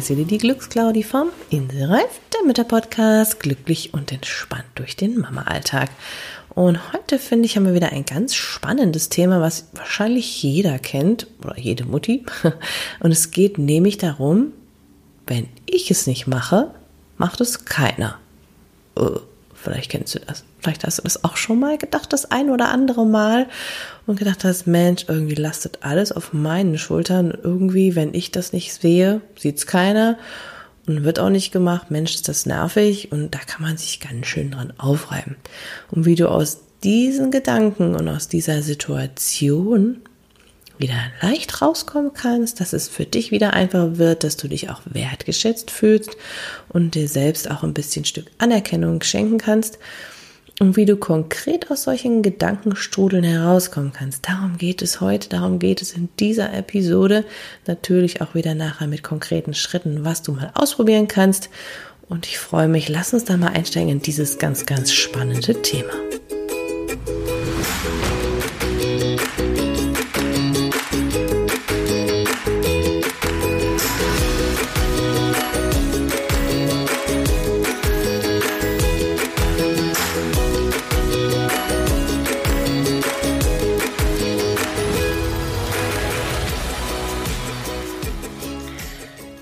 ist wieder die Glücksclaudi vom Inselreif, der Mütterpodcast, glücklich und entspannt durch den Mama-Alltag. Und heute finde ich, haben wir wieder ein ganz spannendes Thema, was wahrscheinlich jeder kennt oder jede Mutti. Und es geht nämlich darum, wenn ich es nicht mache, macht es keiner. Oh. Vielleicht kennst du das. Vielleicht hast du das auch schon mal gedacht, das ein oder andere Mal und gedacht hast, Mensch, irgendwie lastet alles auf meinen Schultern. Irgendwie, wenn ich das nicht sehe, sieht's keiner und wird auch nicht gemacht. Mensch, ist das nervig und da kann man sich ganz schön dran aufreiben. Und wie du aus diesen Gedanken und aus dieser Situation wieder leicht rauskommen kannst, dass es für dich wieder einfacher wird, dass du dich auch wertgeschätzt fühlst und dir selbst auch ein bisschen Stück Anerkennung schenken kannst und wie du konkret aus solchen Gedankenstrudeln herauskommen kannst. Darum geht es heute, darum geht es in dieser Episode. Natürlich auch wieder nachher mit konkreten Schritten, was du mal ausprobieren kannst. Und ich freue mich, lass uns da mal einsteigen in dieses ganz, ganz spannende Thema.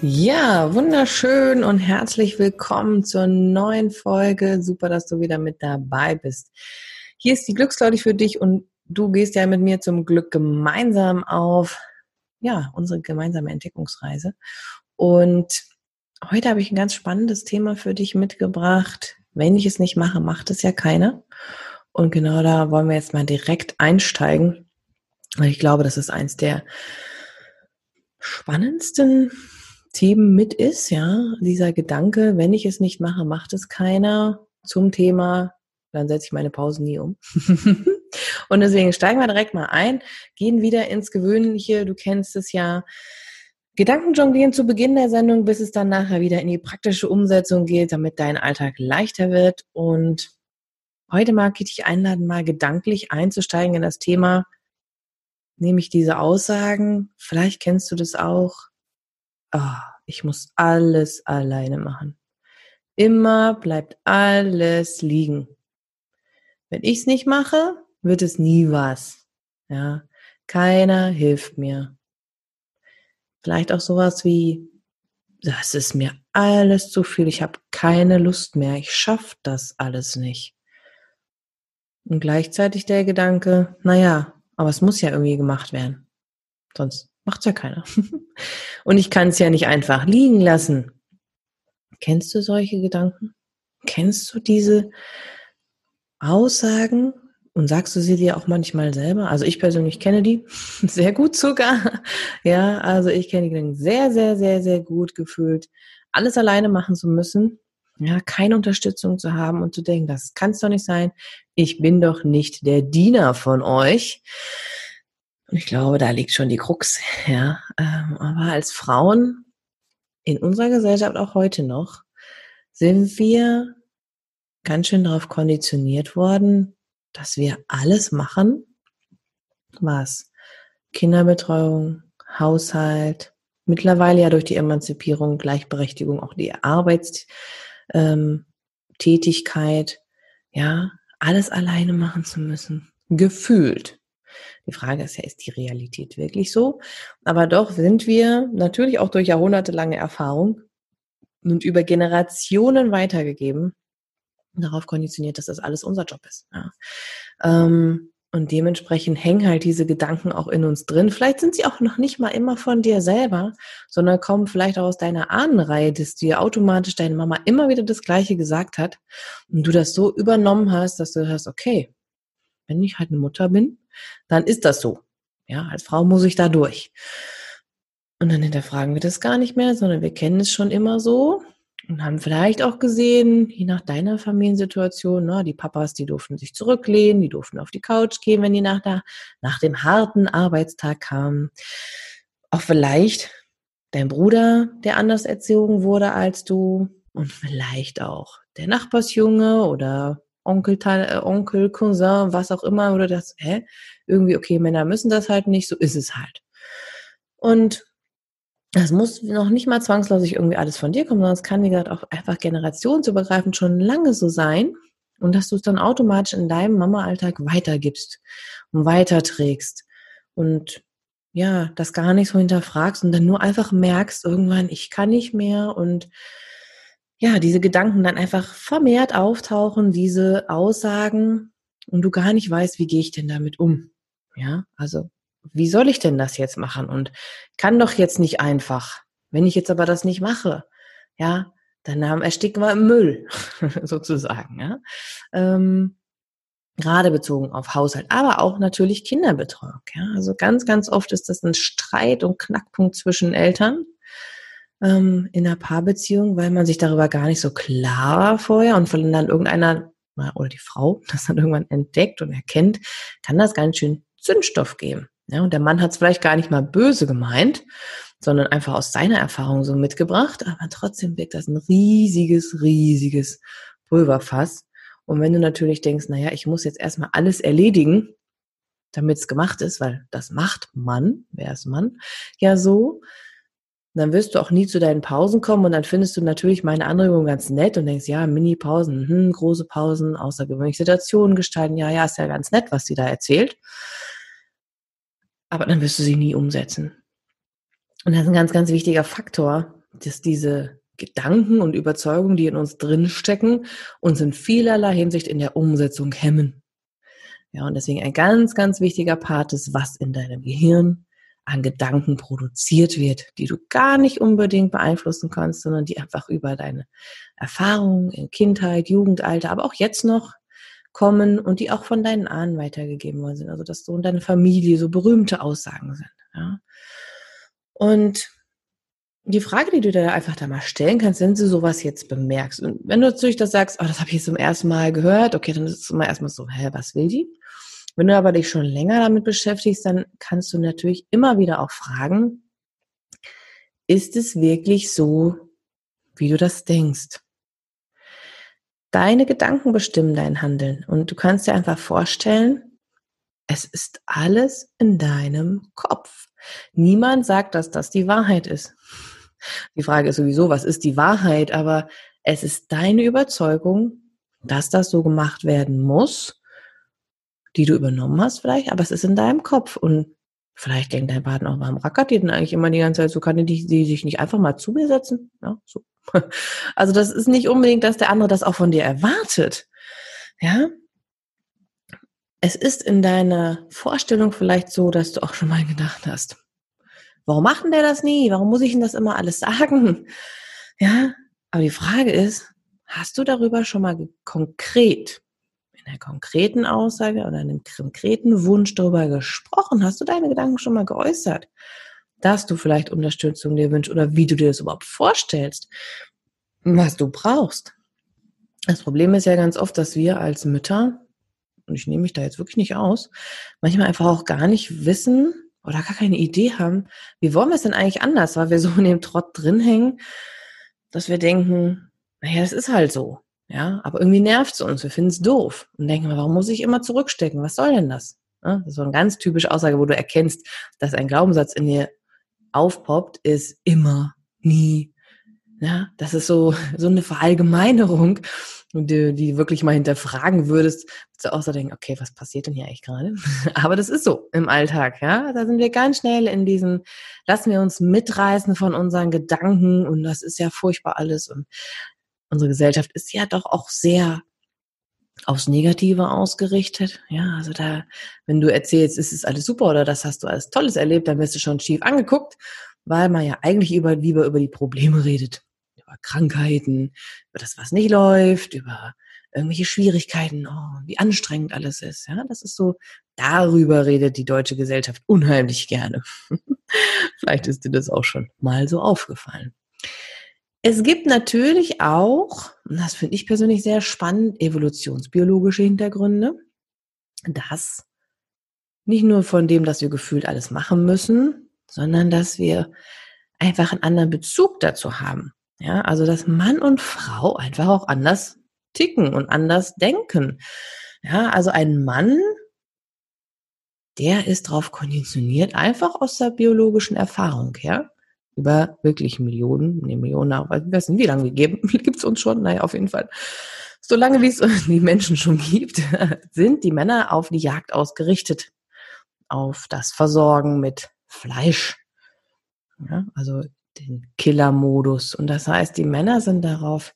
Ja, wunderschön und herzlich willkommen zur neuen Folge. Super, dass du wieder mit dabei bist. Hier ist die Glücksleute für dich und du gehst ja mit mir zum Glück gemeinsam auf, ja, unsere gemeinsame Entdeckungsreise. Und heute habe ich ein ganz spannendes Thema für dich mitgebracht. Wenn ich es nicht mache, macht es ja keiner. Und genau da wollen wir jetzt mal direkt einsteigen. Ich glaube, das ist eins der spannendsten Themen mit ist, ja, dieser Gedanke, wenn ich es nicht mache, macht es keiner zum Thema, dann setze ich meine Pause nie um. und deswegen steigen wir direkt mal ein, gehen wieder ins Gewöhnliche, du kennst es ja, Gedanken jonglieren zu Beginn der Sendung, bis es dann nachher wieder in die praktische Umsetzung geht, damit dein Alltag leichter wird. Und heute mag ich dich einladen, mal gedanklich einzusteigen in das Thema, nämlich diese Aussagen. Vielleicht kennst du das auch oh, ich muss alles alleine machen. Immer bleibt alles liegen. Wenn ich es nicht mache, wird es nie was. Ja, keiner hilft mir. Vielleicht auch sowas wie, das ist mir alles zu viel, ich habe keine Lust mehr, ich schaffe das alles nicht. Und gleichzeitig der Gedanke, naja, aber es muss ja irgendwie gemacht werden. Sonst Macht ja keiner. Und ich kann es ja nicht einfach liegen lassen. Kennst du solche Gedanken? Kennst du diese Aussagen? Und sagst du sie dir auch manchmal selber? Also ich persönlich kenne die sehr gut sogar. Ja, also ich kenne die sehr, sehr, sehr, sehr gut gefühlt, alles alleine machen zu müssen. Ja, keine Unterstützung zu haben und zu denken, das kann es doch nicht sein. Ich bin doch nicht der Diener von euch. Und ich glaube, da liegt schon die Krux, ja. Ähm, aber als Frauen in unserer Gesellschaft auch heute noch sind wir ganz schön darauf konditioniert worden, dass wir alles machen, was Kinderbetreuung, Haushalt, mittlerweile ja durch die Emanzipierung, Gleichberechtigung, auch die Arbeitstätigkeit, ähm, ja, alles alleine machen zu müssen. Gefühlt. Die Frage ist ja, ist die Realität wirklich so? Aber doch sind wir natürlich auch durch jahrhundertelange Erfahrung und über Generationen weitergegeben, darauf konditioniert, dass das alles unser Job ist. Ja. Ähm, und dementsprechend hängen halt diese Gedanken auch in uns drin. Vielleicht sind sie auch noch nicht mal immer von dir selber, sondern kommen vielleicht auch aus deiner Ahnenreihe, dass dir automatisch deine Mama immer wieder das Gleiche gesagt hat und du das so übernommen hast, dass du hörst, okay, wenn ich halt eine Mutter bin, dann ist das so. Ja, als Frau muss ich da durch. Und dann hinterfragen wir das gar nicht mehr, sondern wir kennen es schon immer so und haben vielleicht auch gesehen, je nach deiner Familiensituation, na, die Papas, die durften sich zurücklehnen, die durften auf die Couch gehen, wenn die nach, der, nach dem harten Arbeitstag kamen. Auch vielleicht dein Bruder, der anders erzogen wurde als du und vielleicht auch der Nachbarsjunge oder Onkel, äh, Onkel, Cousin, was auch immer, oder das, hä? Irgendwie, okay, Männer müssen das halt nicht, so ist es halt. Und das muss noch nicht mal zwangsläufig irgendwie alles von dir kommen, sondern es kann, wie gesagt, auch einfach generationsübergreifend schon lange so sein und dass du es dann automatisch in deinem Mama-Alltag weitergibst und weiterträgst und ja, das gar nicht so hinterfragst und dann nur einfach merkst irgendwann, ich kann nicht mehr und ja, diese Gedanken dann einfach vermehrt auftauchen, diese Aussagen und du gar nicht weißt, wie gehe ich denn damit um? Ja, also wie soll ich denn das jetzt machen? Und kann doch jetzt nicht einfach. Wenn ich jetzt aber das nicht mache, ja, dann ersticken wir im Müll, sozusagen. Ja? Ähm, gerade bezogen auf Haushalt, aber auch natürlich Kinderbetreuung. Ja? Also ganz, ganz oft ist das ein Streit und Knackpunkt zwischen Eltern ähm, in einer Paarbeziehung, weil man sich darüber gar nicht so klar war vorher und wenn dann irgendeiner oder die Frau das dann irgendwann entdeckt und erkennt, kann das ganz schön Zündstoff geben. Ja, und der Mann hat es vielleicht gar nicht mal böse gemeint, sondern einfach aus seiner Erfahrung so mitgebracht, aber trotzdem wirkt das ein riesiges, riesiges Pulverfass. Und wenn du natürlich denkst, naja, ich muss jetzt erstmal alles erledigen, damit es gemacht ist, weil das macht man, wer ist Mann, ja so, dann wirst du auch nie zu deinen Pausen kommen und dann findest du natürlich meine Anregung ganz nett und denkst, ja, Mini-Pausen, hm, große Pausen, außergewöhnliche Situationen gestalten, ja, ja, ist ja ganz nett, was sie da erzählt aber dann wirst du sie nie umsetzen. Und das ist ein ganz, ganz wichtiger Faktor, dass diese Gedanken und Überzeugungen, die in uns drinstecken, uns in vielerlei Hinsicht in der Umsetzung hemmen. Ja, und deswegen ein ganz, ganz wichtiger Part ist, was in deinem Gehirn an Gedanken produziert wird, die du gar nicht unbedingt beeinflussen kannst, sondern die einfach über deine Erfahrungen in Kindheit, Jugendalter, aber auch jetzt noch kommen und die auch von deinen Ahnen weitergegeben worden sind. Also dass so in deiner Familie so berühmte Aussagen sind. Ja. Und die Frage, die du dir einfach da mal stellen kannst, wenn du sowas jetzt bemerkst, und wenn du natürlich das sagst, oh, das habe ich jetzt zum ersten Mal gehört, okay, dann ist es immer erstmal so, hä, was will die? Wenn du aber dich schon länger damit beschäftigst, dann kannst du natürlich immer wieder auch fragen, ist es wirklich so, wie du das denkst? Deine Gedanken bestimmen dein Handeln. Und du kannst dir einfach vorstellen, es ist alles in deinem Kopf. Niemand sagt, dass das die Wahrheit ist. Die Frage ist sowieso, was ist die Wahrheit? Aber es ist deine Überzeugung, dass das so gemacht werden muss, die du übernommen hast vielleicht, aber es ist in deinem Kopf. Und vielleicht denkt dein Partner auch, warum rackert die denn eigentlich immer die ganze Zeit? So kann die, die sich nicht einfach mal zu mir setzen? Ja, so also das ist nicht unbedingt, dass der andere das auch von dir erwartet. Ja? Es ist in deiner Vorstellung vielleicht so, dass du auch schon mal gedacht hast, warum macht denn der das nie? Warum muss ich ihm das immer alles sagen? Ja, aber die Frage ist, hast du darüber schon mal konkret, einer konkreten Aussage oder einem konkreten Wunsch darüber gesprochen? Hast du deine Gedanken schon mal geäußert? dass du vielleicht Unterstützung dir wünschst oder wie du dir das überhaupt vorstellst, was du brauchst. Das Problem ist ja ganz oft, dass wir als Mütter, und ich nehme mich da jetzt wirklich nicht aus, manchmal einfach auch gar nicht wissen oder gar keine Idee haben, wie wollen wir es denn eigentlich anders, weil wir so in dem Trott drin hängen, dass wir denken, naja, das ist halt so. Ja, aber irgendwie nervt es uns, wir finden es doof und denken, warum muss ich immer zurückstecken? Was soll denn das? Das ist so eine ganz typische Aussage, wo du erkennst, dass ein Glaubenssatz in dir aufpoppt, ist immer, nie. Ja, das ist so, so eine Verallgemeinerung, die, die wirklich mal hinterfragen würdest, würdest du auch so denken, okay, was passiert denn hier eigentlich gerade? Aber das ist so im Alltag, ja. Da sind wir ganz schnell in diesen, lassen wir uns mitreißen von unseren Gedanken und das ist ja furchtbar alles und unsere Gesellschaft ist ja doch auch sehr aufs Negative ausgerichtet. Ja, also da, wenn du erzählst, ist es alles super oder das hast du alles Tolles erlebt, dann wirst du schon schief angeguckt, weil man ja eigentlich über, lieber über die Probleme redet. Über Krankheiten, über das, was nicht läuft, über irgendwelche Schwierigkeiten, oh, wie anstrengend alles ist. Ja, das ist so, darüber redet die deutsche Gesellschaft unheimlich gerne. Vielleicht ist dir das auch schon mal so aufgefallen. Es gibt natürlich auch, und das finde ich persönlich sehr spannend, evolutionsbiologische Hintergründe, dass nicht nur von dem, dass wir gefühlt alles machen müssen, sondern dass wir einfach einen anderen Bezug dazu haben. Ja, also dass Mann und Frau einfach auch anders ticken und anders denken. Ja, also ein Mann, der ist darauf konditioniert, einfach aus der biologischen Erfahrung her, über wirklich Millionen, ne Millionen, aber wir wissen, wie lange gegeben, gibt es uns schon, naja, auf jeden Fall. Solange wie es die Menschen schon gibt, sind die Männer auf die Jagd ausgerichtet. Auf das Versorgen mit Fleisch. Ja, also den Killer-Modus. Und das heißt, die Männer sind darauf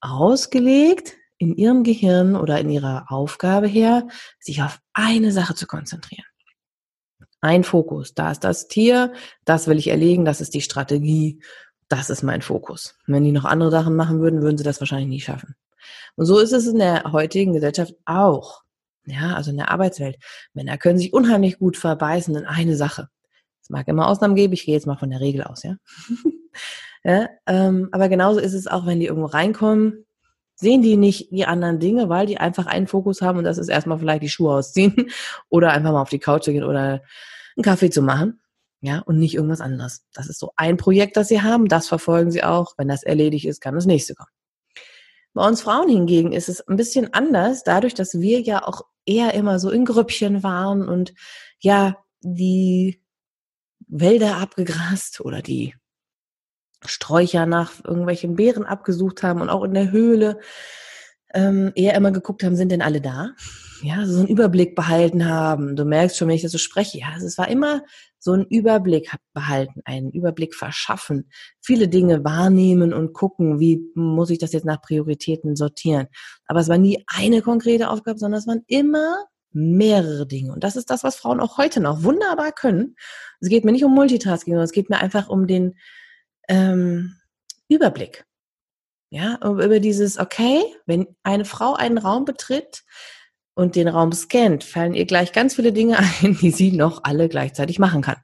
ausgelegt, in ihrem Gehirn oder in ihrer Aufgabe her, sich auf eine Sache zu konzentrieren. Ein Fokus. Da ist das Tier, das will ich erlegen, das ist die Strategie, das ist mein Fokus. wenn die noch andere Sachen machen würden, würden sie das wahrscheinlich nie schaffen. Und so ist es in der heutigen Gesellschaft auch. Ja, also in der Arbeitswelt. Männer können sich unheimlich gut verbeißen in eine Sache. Es mag immer Ausnahmen geben, ich gehe jetzt mal von der Regel aus, ja. ja ähm, aber genauso ist es auch, wenn die irgendwo reinkommen, sehen die nicht die anderen Dinge, weil die einfach einen Fokus haben und das ist erstmal vielleicht die Schuhe ausziehen oder einfach mal auf die Couch zu gehen oder einen Kaffee zu machen. Ja, und nicht irgendwas anderes. Das ist so ein Projekt, das sie haben, das verfolgen sie auch. Wenn das erledigt ist, kann das nächste kommen. Bei uns Frauen hingegen ist es ein bisschen anders, dadurch, dass wir ja auch eher immer so in Grüppchen waren und ja, die Wälder abgegrast oder die Sträucher nach irgendwelchen Beeren abgesucht haben und auch in der Höhle ähm, eher immer geguckt haben, sind denn alle da? Ja, so einen Überblick behalten haben. Du merkst schon, wenn ich das so spreche, ja, es war immer so ein Überblick behalten, einen Überblick verschaffen, viele Dinge wahrnehmen und gucken, wie muss ich das jetzt nach Prioritäten sortieren. Aber es war nie eine konkrete Aufgabe, sondern es waren immer mehrere Dinge. Und das ist das, was Frauen auch heute noch wunderbar können. Es geht mir nicht um Multitasking, sondern es geht mir einfach um den ähm, Überblick. Ja, über dieses, okay, wenn eine Frau einen Raum betritt und den Raum scannt, fallen ihr gleich ganz viele Dinge ein, die sie noch alle gleichzeitig machen kann.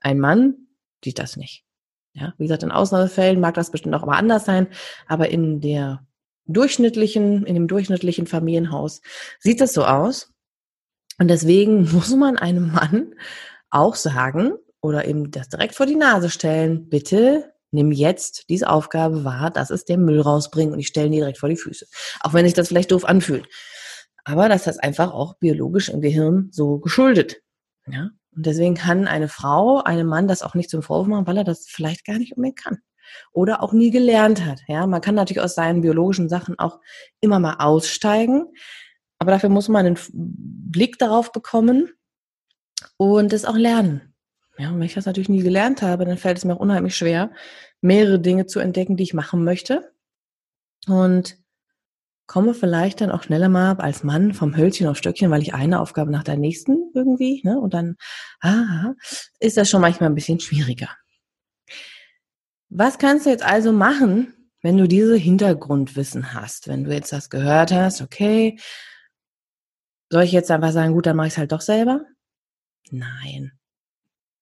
Ein Mann sieht das nicht. Ja, wie gesagt, in Ausnahmefällen mag das bestimmt auch mal anders sein, aber in der durchschnittlichen, in dem durchschnittlichen Familienhaus sieht es so aus. Und deswegen muss man einem Mann auch sagen, oder eben das direkt vor die Nase stellen. Bitte nimm jetzt diese Aufgabe wahr, das ist der Müll rausbringen und ich stelle ihn dir direkt vor die Füße. Auch wenn sich das vielleicht doof anfühlt. Aber das ist einfach auch biologisch im Gehirn so geschuldet. Ja? Und deswegen kann eine Frau einem Mann das auch nicht zum Vorwurf machen, weil er das vielleicht gar nicht unbedingt kann. Oder auch nie gelernt hat. Ja, man kann natürlich aus seinen biologischen Sachen auch immer mal aussteigen. Aber dafür muss man einen Blick darauf bekommen und es auch lernen. Ja, und wenn ich das natürlich nie gelernt habe, dann fällt es mir auch unheimlich schwer, mehrere Dinge zu entdecken, die ich machen möchte. Und komme vielleicht dann auch schneller mal als Mann vom Hölzchen auf Stöckchen, weil ich eine Aufgabe nach der nächsten irgendwie, ne? Und dann, ah, ist das schon manchmal ein bisschen schwieriger. Was kannst du jetzt also machen, wenn du diese Hintergrundwissen hast? Wenn du jetzt das gehört hast, okay, soll ich jetzt einfach sagen, gut, dann mache ich es halt doch selber? Nein.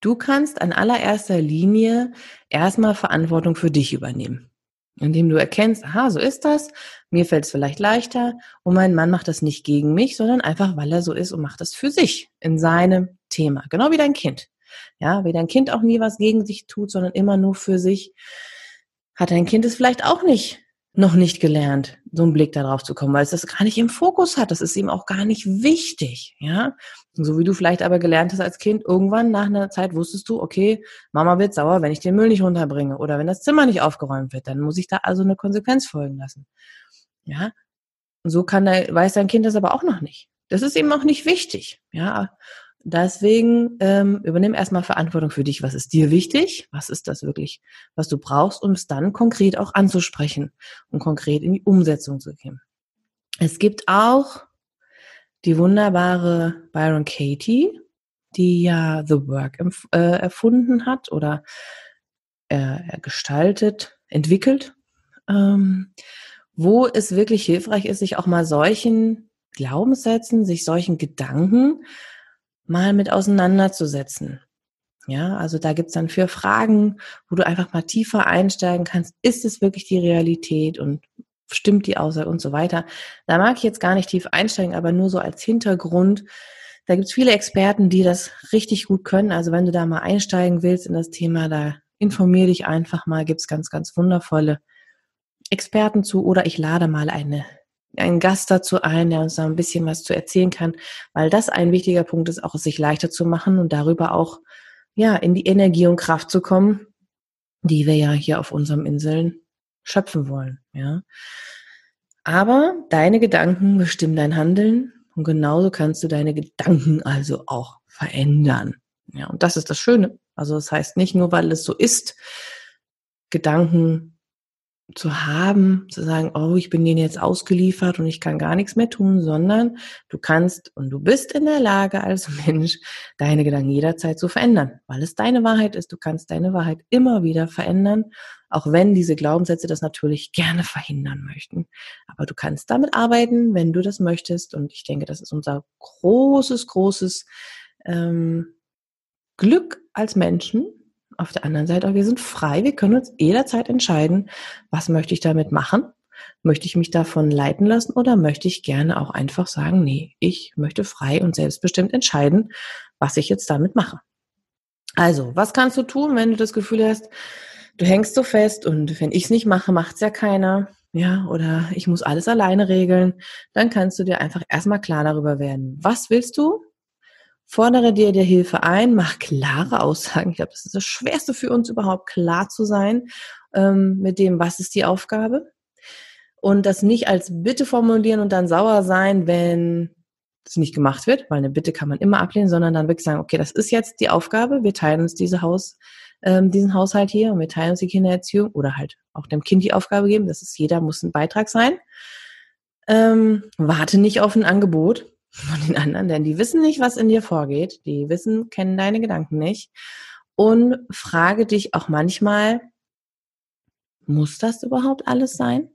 Du kannst an allererster Linie erstmal Verantwortung für dich übernehmen. Indem du erkennst, aha, so ist das, mir fällt es vielleicht leichter und mein Mann macht das nicht gegen mich, sondern einfach, weil er so ist und macht das für sich in seinem Thema. Genau wie dein Kind. Ja, wie dein Kind auch nie was gegen sich tut, sondern immer nur für sich, hat dein Kind es vielleicht auch nicht noch nicht gelernt, so einen Blick darauf zu kommen, weil es das gar nicht im Fokus hat. Das ist ihm auch gar nicht wichtig, ja. So wie du vielleicht aber gelernt hast als Kind, irgendwann nach einer Zeit wusstest du, okay, Mama wird sauer, wenn ich den Müll nicht runterbringe oder wenn das Zimmer nicht aufgeräumt wird, dann muss ich da also eine Konsequenz folgen lassen, ja. so kann der, weiß dein Kind das aber auch noch nicht. Das ist ihm auch nicht wichtig, ja. Deswegen ähm, übernimm erstmal Verantwortung für dich. Was ist dir wichtig? Was ist das wirklich, was du brauchst, um es dann konkret auch anzusprechen und konkret in die Umsetzung zu gehen. Es gibt auch die wunderbare Byron Katie, die ja The Work äh, erfunden hat oder äh, gestaltet, entwickelt, ähm, wo es wirklich hilfreich ist, sich auch mal solchen Glaubenssätzen, sich solchen Gedanken mal mit auseinanderzusetzen. Ja, also da gibt's dann vier Fragen, wo du einfach mal tiefer einsteigen kannst. Ist es wirklich die Realität und stimmt die Aussage und so weiter? Da mag ich jetzt gar nicht tief einsteigen, aber nur so als Hintergrund. Da gibt's viele Experten, die das richtig gut können. Also wenn du da mal einsteigen willst in das Thema, da informier dich einfach mal. Gibt's ganz, ganz wundervolle Experten zu oder ich lade mal eine einen Gast dazu ein, der uns da ein bisschen was zu erzählen kann, weil das ein wichtiger Punkt ist, auch es sich leichter zu machen und darüber auch ja in die Energie und Kraft zu kommen, die wir ja hier auf unseren Inseln schöpfen wollen, ja. Aber deine Gedanken bestimmen dein Handeln und genauso kannst du deine Gedanken also auch verändern. Ja, und das ist das Schöne. Also das heißt nicht nur, weil es so ist, Gedanken zu haben, zu sagen, oh, ich bin denen jetzt ausgeliefert und ich kann gar nichts mehr tun, sondern du kannst und du bist in der Lage als Mensch, deine Gedanken jederzeit zu verändern, weil es deine Wahrheit ist. Du kannst deine Wahrheit immer wieder verändern, auch wenn diese Glaubenssätze das natürlich gerne verhindern möchten. Aber du kannst damit arbeiten, wenn du das möchtest. Und ich denke, das ist unser großes, großes ähm, Glück als Menschen, auf der anderen Seite, aber wir sind frei, wir können uns jederzeit entscheiden, was möchte ich damit machen? Möchte ich mich davon leiten lassen oder möchte ich gerne auch einfach sagen, nee, ich möchte frei und selbstbestimmt entscheiden, was ich jetzt damit mache. Also, was kannst du tun, wenn du das Gefühl hast, du hängst so fest und wenn ich es nicht mache, macht es ja keiner, ja, oder ich muss alles alleine regeln, dann kannst du dir einfach erstmal klar darüber werden, was willst du Fordere dir der Hilfe ein, mach klare Aussagen. Ich glaube, das ist das Schwerste für uns überhaupt, klar zu sein ähm, mit dem, was ist die Aufgabe. Und das nicht als Bitte formulieren und dann sauer sein, wenn es nicht gemacht wird, weil eine Bitte kann man immer ablehnen, sondern dann wirklich sagen, okay, das ist jetzt die Aufgabe, wir teilen uns diese Haus, ähm, diesen Haushalt hier und wir teilen uns die Kindererziehung oder halt auch dem Kind die Aufgabe geben. Das ist jeder muss ein Beitrag sein. Ähm, warte nicht auf ein Angebot, von den anderen, denn die wissen nicht, was in dir vorgeht. Die wissen, kennen deine Gedanken nicht. Und frage dich auch manchmal, muss das überhaupt alles sein?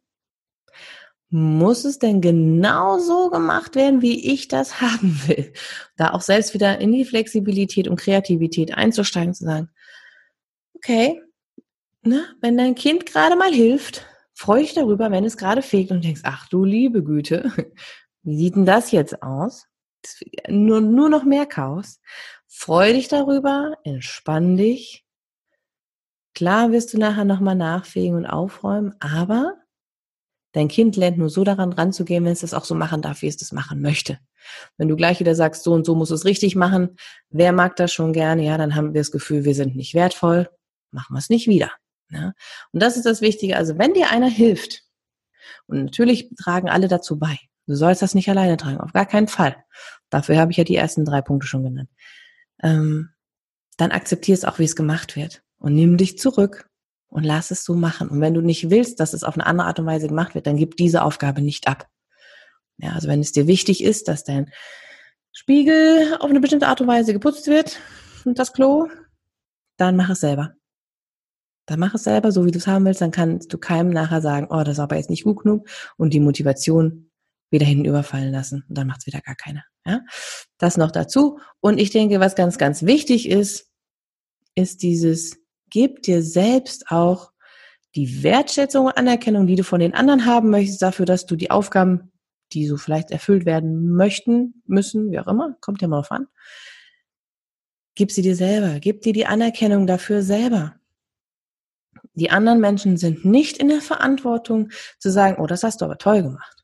Muss es denn genau so gemacht werden, wie ich das haben will? Da auch selbst wieder in die Flexibilität und Kreativität einzusteigen, zu sagen, okay, ne, wenn dein Kind gerade mal hilft, freue ich darüber, wenn es gerade fehlt und denkst, ach du liebe Güte, wie sieht denn das jetzt aus? Nur, nur noch mehr Chaos. Freu dich darüber, entspann dich. Klar wirst du nachher nochmal nachfegen und aufräumen, aber dein Kind lernt nur so daran ranzugehen, wenn es das auch so machen darf, wie es das machen möchte. Wenn du gleich wieder sagst, so und so muss es richtig machen, wer mag das schon gerne, ja, dann haben wir das Gefühl, wir sind nicht wertvoll, machen wir es nicht wieder. Ne? Und das ist das Wichtige. Also wenn dir einer hilft, und natürlich tragen alle dazu bei, Du sollst das nicht alleine tragen, auf gar keinen Fall. Dafür habe ich ja die ersten drei Punkte schon genannt. Ähm, dann akzeptier es auch, wie es gemacht wird. Und nimm dich zurück und lass es so machen. Und wenn du nicht willst, dass es auf eine andere Art und Weise gemacht wird, dann gib diese Aufgabe nicht ab. Ja, also wenn es dir wichtig ist, dass dein Spiegel auf eine bestimmte Art und Weise geputzt wird und das Klo, dann mach es selber. Dann mach es selber, so wie du es haben willst, dann kannst du keinem nachher sagen, oh, das ist aber jetzt nicht gut genug und die Motivation wieder hinten überfallen lassen und dann macht es wieder gar keiner. Ja? Das noch dazu. Und ich denke, was ganz, ganz wichtig ist, ist dieses, gib dir selbst auch die Wertschätzung und Anerkennung, die du von den anderen haben möchtest, dafür, dass du die Aufgaben, die so vielleicht erfüllt werden möchten, müssen, wie auch immer, kommt ja mal drauf an, gib sie dir selber, gib dir die Anerkennung dafür selber. Die anderen Menschen sind nicht in der Verantwortung zu sagen, oh, das hast du aber toll gemacht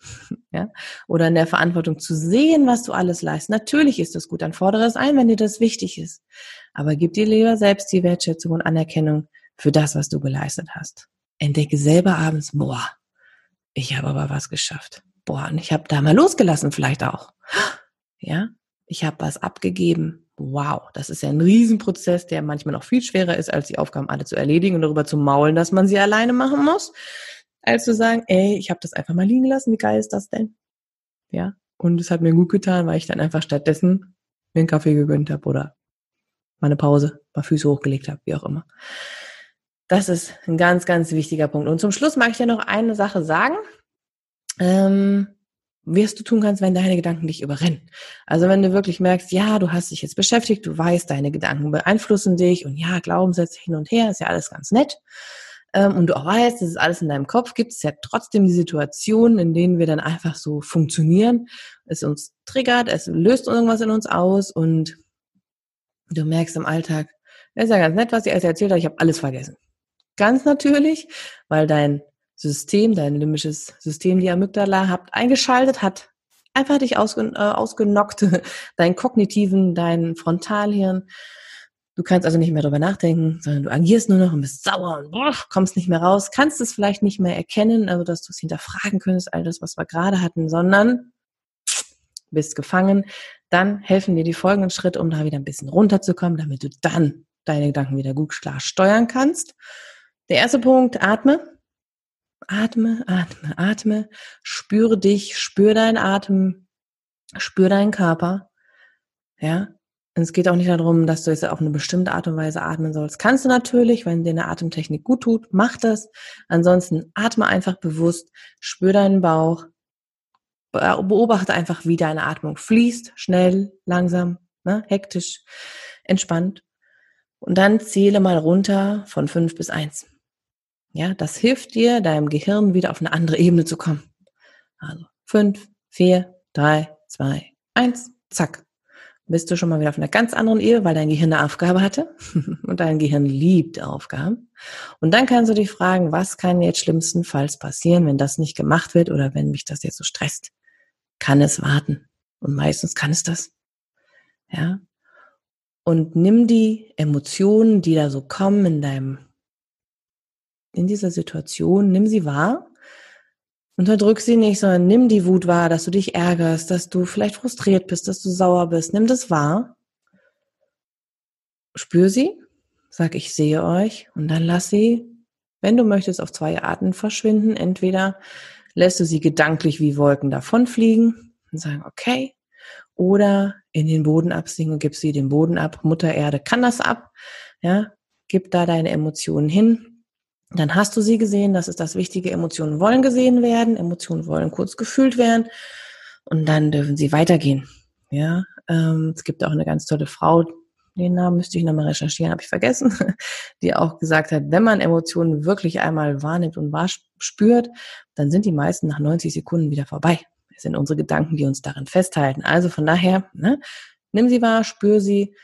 ja, oder in der Verantwortung zu sehen, was du alles leistest. Natürlich ist das gut, dann fordere es ein, wenn dir das wichtig ist. Aber gib dir lieber selbst die Wertschätzung und Anerkennung für das, was du geleistet hast. Entdecke selber abends, boah, ich habe aber was geschafft. Boah, und ich habe da mal losgelassen vielleicht auch. Ja, ich habe was abgegeben. Wow, das ist ja ein Riesenprozess, der manchmal noch viel schwerer ist, als die Aufgaben alle zu erledigen und darüber zu maulen, dass man sie alleine machen muss als zu sagen, ey, ich habe das einfach mal liegen lassen, wie geil ist das denn? Ja, und es hat mir gut getan, weil ich dann einfach stattdessen mir einen Kaffee gegönnt habe oder mal eine Pause, mal Füße hochgelegt habe, wie auch immer. Das ist ein ganz, ganz wichtiger Punkt. Und zum Schluss mag ich dir noch eine Sache sagen. Ähm, wirst du tun kannst, wenn deine Gedanken dich überrennen. Also wenn du wirklich merkst, ja, du hast dich jetzt beschäftigt, du weißt, deine Gedanken beeinflussen dich und ja, Glaubenssätze hin und her, ist ja alles ganz nett ähm, und du auch weißt, das ist alles in deinem Kopf, gibt es ja trotzdem die Situationen, in denen wir dann einfach so funktionieren. Es uns triggert, es löst irgendwas in uns aus und du merkst im Alltag, das ist ja ganz nett, was ich alles erzählt habe, ich habe alles vergessen. Ganz natürlich, weil dein System, dein limbisches System, die Amygdala, habt eingeschaltet, hat einfach dich ausgen äh, ausgenockt, deinen kognitiven, dein Frontalhirn Du kannst also nicht mehr darüber nachdenken, sondern du agierst nur noch und bist sauer und boah, kommst nicht mehr raus, kannst es vielleicht nicht mehr erkennen, also dass du es hinterfragen könntest, all das, was wir gerade hatten, sondern bist gefangen. Dann helfen dir die folgenden Schritte, um da wieder ein bisschen runterzukommen, damit du dann deine Gedanken wieder gut klar steuern kannst. Der erste Punkt, atme. Atme, atme, atme. Spüre dich, spür deinen Atem, spür deinen Körper. Ja, und es geht auch nicht darum, dass du jetzt auf eine bestimmte Art und Weise atmen sollst. Kannst du natürlich, wenn dir eine Atemtechnik gut tut, mach das. Ansonsten atme einfach bewusst, spür deinen Bauch, beobachte einfach, wie deine Atmung fließt, schnell, langsam, ne, hektisch, entspannt. Und dann zähle mal runter von fünf bis eins. Ja, das hilft dir, deinem Gehirn wieder auf eine andere Ebene zu kommen. Also fünf, vier, drei, zwei, eins, zack bist du schon mal wieder auf einer ganz anderen Ebene, weil dein Gehirn eine Aufgabe hatte und dein Gehirn liebt Aufgaben. Und dann kannst du dich fragen, was kann jetzt schlimmstenfalls passieren, wenn das nicht gemacht wird oder wenn mich das jetzt so stresst? Kann es warten? Und meistens kann es das. Ja. Und nimm die Emotionen, die da so kommen in deinem, in dieser Situation, nimm sie wahr Unterdrück sie nicht, sondern nimm die Wut wahr, dass du dich ärgerst, dass du vielleicht frustriert bist, dass du sauer bist. Nimm das wahr. Spür sie. Sag, ich sehe euch. Und dann lass sie, wenn du möchtest, auf zwei Arten verschwinden. Entweder lässt du sie gedanklich wie Wolken davonfliegen und sagen, okay. Oder in den Boden absinken und gibst sie den Boden ab. Mutter Erde kann das ab. Ja, gib da deine Emotionen hin dann hast du sie gesehen, das ist das Wichtige. Emotionen wollen gesehen werden, Emotionen wollen kurz gefühlt werden und dann dürfen sie weitergehen. Ja, ähm, es gibt auch eine ganz tolle Frau, den Namen müsste ich nochmal recherchieren, habe ich vergessen, die auch gesagt hat, wenn man Emotionen wirklich einmal wahrnimmt und spürt, dann sind die meisten nach 90 Sekunden wieder vorbei. Es sind unsere Gedanken, die uns darin festhalten. Also von daher, ne, nimm sie wahr, spür sie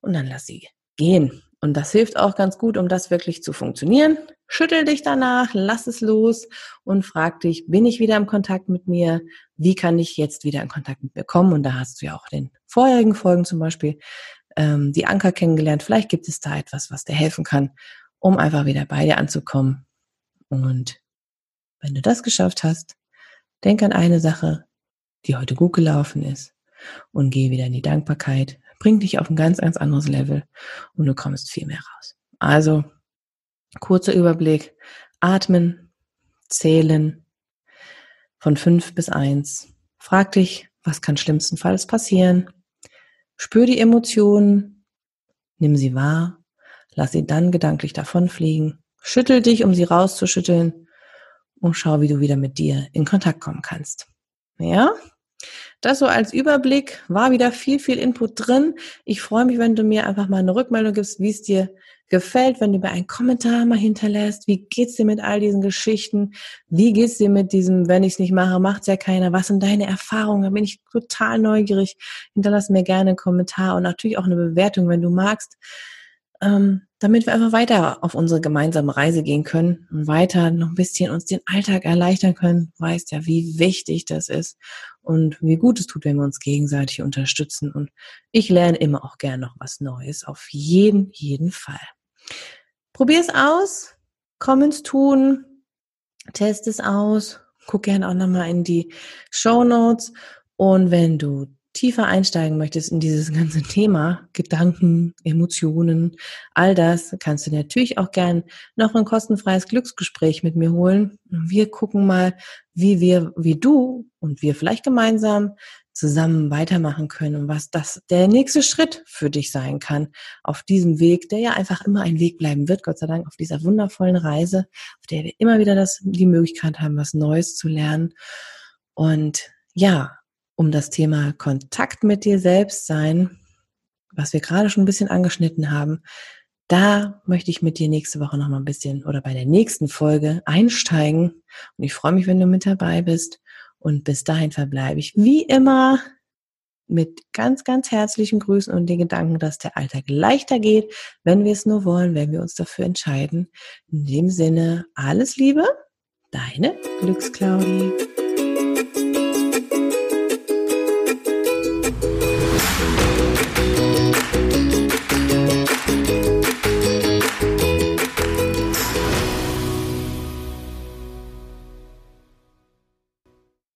und dann lass sie gehen. Und das hilft auch ganz gut, um das wirklich zu funktionieren. Schüttel dich danach, lass es los und frag dich, bin ich wieder im Kontakt mit mir? Wie kann ich jetzt wieder in Kontakt mit mir kommen? Und da hast du ja auch den vorherigen Folgen zum Beispiel ähm, die Anker kennengelernt. Vielleicht gibt es da etwas, was dir helfen kann, um einfach wieder bei dir anzukommen. Und wenn du das geschafft hast, denk an eine Sache, die heute gut gelaufen ist und geh wieder in die Dankbarkeit, bringt dich auf ein ganz, ganz anderes Level und du kommst viel mehr raus. Also, kurzer Überblick. Atmen, zählen von fünf bis eins. Frag dich, was kann schlimmstenfalls passieren? Spür die Emotionen, nimm sie wahr, lass sie dann gedanklich davonfliegen, schüttel dich, um sie rauszuschütteln und schau, wie du wieder mit dir in Kontakt kommen kannst. Ja? Das so als Überblick war wieder viel, viel Input drin. Ich freue mich, wenn du mir einfach mal eine Rückmeldung gibst, wie es dir gefällt, wenn du mir einen Kommentar mal hinterlässt. Wie geht's dir mit all diesen Geschichten? Wie geht's dir mit diesem, wenn ich's nicht mache, macht's ja keiner? Was sind deine Erfahrungen? Da bin ich total neugierig. Hinterlass mir gerne einen Kommentar und natürlich auch eine Bewertung, wenn du magst. Ähm, damit wir einfach weiter auf unsere gemeinsame Reise gehen können und weiter noch ein bisschen uns den Alltag erleichtern können. Weißt ja, wie wichtig das ist und wie gut es tut, wenn wir uns gegenseitig unterstützen. Und ich lerne immer auch gern noch was Neues, auf jeden, jeden Fall. Probier es aus, komm ins Tun, test es aus, guck gerne auch nochmal in die Show Notes und wenn du tiefer einsteigen möchtest in dieses ganze Thema, Gedanken, Emotionen, all das, kannst du natürlich auch gern noch ein kostenfreies Glücksgespräch mit mir holen. Wir gucken mal, wie wir, wie du und wir vielleicht gemeinsam zusammen weitermachen können und was das der nächste Schritt für dich sein kann auf diesem Weg, der ja einfach immer ein Weg bleiben wird, Gott sei Dank, auf dieser wundervollen Reise, auf der wir immer wieder das, die Möglichkeit haben, was Neues zu lernen. Und ja, um das Thema Kontakt mit dir selbst sein, was wir gerade schon ein bisschen angeschnitten haben, da möchte ich mit dir nächste Woche noch mal ein bisschen oder bei der nächsten Folge einsteigen. Und ich freue mich, wenn du mit dabei bist. Und bis dahin verbleibe ich wie immer mit ganz, ganz herzlichen Grüßen und den Gedanken, dass der Alltag leichter geht, wenn wir es nur wollen, wenn wir uns dafür entscheiden. In dem Sinne, alles Liebe, deine Glücksclaudie.